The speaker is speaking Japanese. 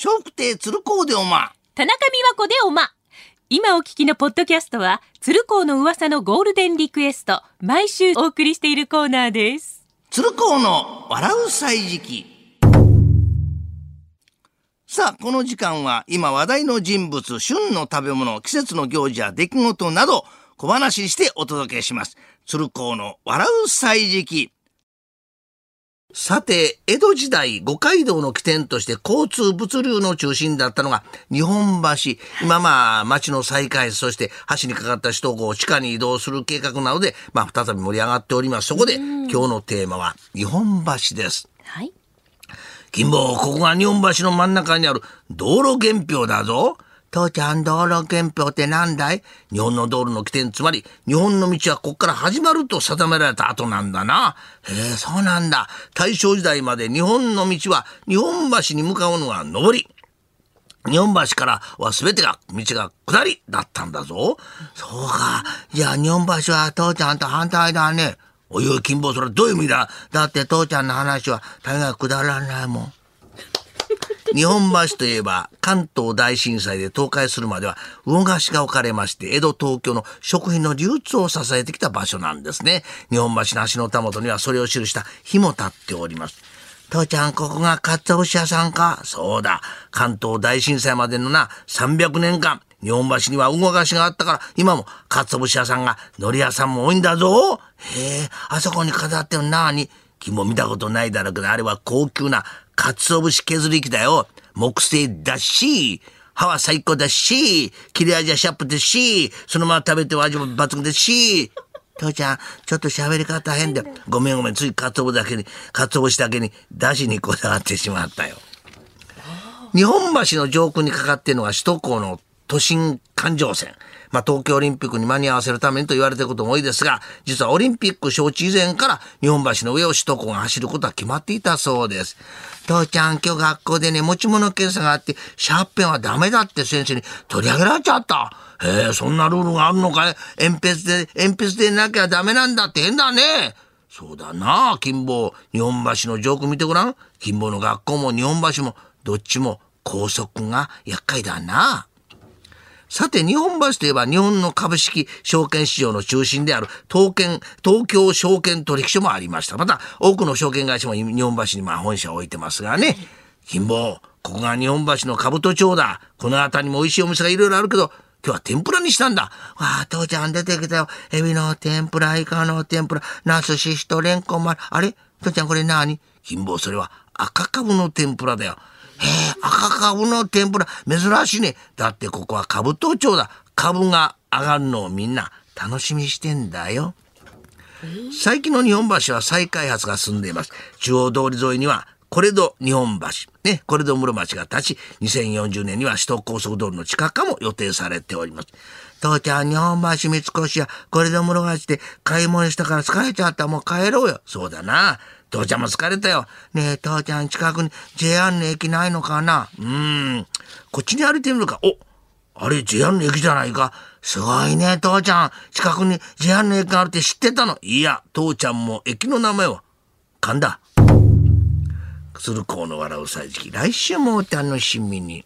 笑福亭鶴光でおま。田中美和子でおま。今お聞きのポッドキャストは、鶴光の噂のゴールデンリクエスト、毎週お送りしているコーナーです。鶴光の笑う歳時記。さあ、この時間は今話題の人物、旬の食べ物、季節の行事や出来事など小話にしてお届けします。鶴光の笑う歳時記。さて、江戸時代、五街道の起点として交通物流の中心だったのが日本橋。今まあ、町の再開発、そして橋にかかった首都高を地下に移動する計画なので、まあ、再び盛り上がっております。そこで、今日のテーマは日本橋です。はい。金坊、ここが日本橋の真ん中にある道路原標だぞ。父ちゃん、道路原標って何だい？日本の道路の起点、つまり日本の道はここから始まると定められた後なんだな。へえ、そうなんだ。大正時代まで日本の道は日本橋に向かうのは上り。日本橋からは全てが道が下りだったんだぞ。そうか。じゃあ日本橋は父ちゃんと反対だね。おいおい、金坊、それどういう意味だ？だって父ちゃんの話は大概くだらないもん。日本橋といえば関東大震災で倒壊するまでは魚河岸が置かれまして江戸東京の食品の流通を支えてきた場所なんですね。日本橋の橋のたもとにはそれを記した碑も立っております。父ちゃん、ここが鰹節屋さんか？そうだ。関東大震災までのな、300年間、日本橋には魚河岸があったから、今も鰹節屋さんが、海苔屋さんも多いんだぞ。へえ、あそこに飾ってるなに。君も見たことないだろうけど、あれは高級な鰹節削り器だよ。木製だし、歯は最高だし、切れ味はシャープですし、そのまま食べては味も抜群ですし。父ちゃん、ちょっと喋り方変で。ごめんごめん、つい鰹節だけに、鰹節だけに、出汁にこだわってしまったよ。日本橋の上空にかかっているのが首都高の都心環状線。まあ、東京オリンピックに間に合わせるためにと言われてることも多いですが、実はオリンピック招致以前から日本橋の上を首都高が走ることは決まっていたそうです。父ちゃん、今日学校でね、持ち物検査があって、シャーペンはダメだって先生に取り上げられちゃった。へえ、そんなルールがあるのかい？鉛筆で、鉛筆でなきゃダメなんだって変だね。そうだな金坊。日本橋の上空見てごらん。金坊の学校も日本橋も、どっちも高速が厄介だな。さて、日本橋といえば日本の株式証券市場の中心である東券東京証券取引所もありました。また、多くの証券会社も日本橋にま本社を置いてますがね。金坊、ここが日本橋の兜町だ。この辺りも美味しいお店がいろいろあるけど、今日は天ぷらにしたんだ。わあ、父ちゃん出てきたよ。エビの天ぷら、イカの天ぷら、ナス、シシト、レンコン、まあれ？父ちゃんこれ何？金坊、それは赤かぶの天ぷらだよ。赤かぶの天ぷら、珍しいね。だってここは兜町だ。株が上がるのをみんな楽しみしてんだよ。最近の日本橋は再開発が進んでいます。中央通り沿いには、コレド日本橋、ね、コレド室町が立ち、2040年には首都高速道路の地下化も予定されております。父ちゃん、日本橋三越やコレド室町で買い物したから疲れちゃった。もう帰ろうよ。そうだな。父ちゃんも疲れたよ。ねえ、父ちゃん、近くに JR の駅ないのかな？うーん。こっちに歩いてみるか。おあれ、JR の駅じゃないか。すごいね、父ちゃん。近くに JR の駅があるって知ってたのいや、父ちゃんも駅の名前は、神田。鶴光の笑う歳時期。来週もお楽しみに。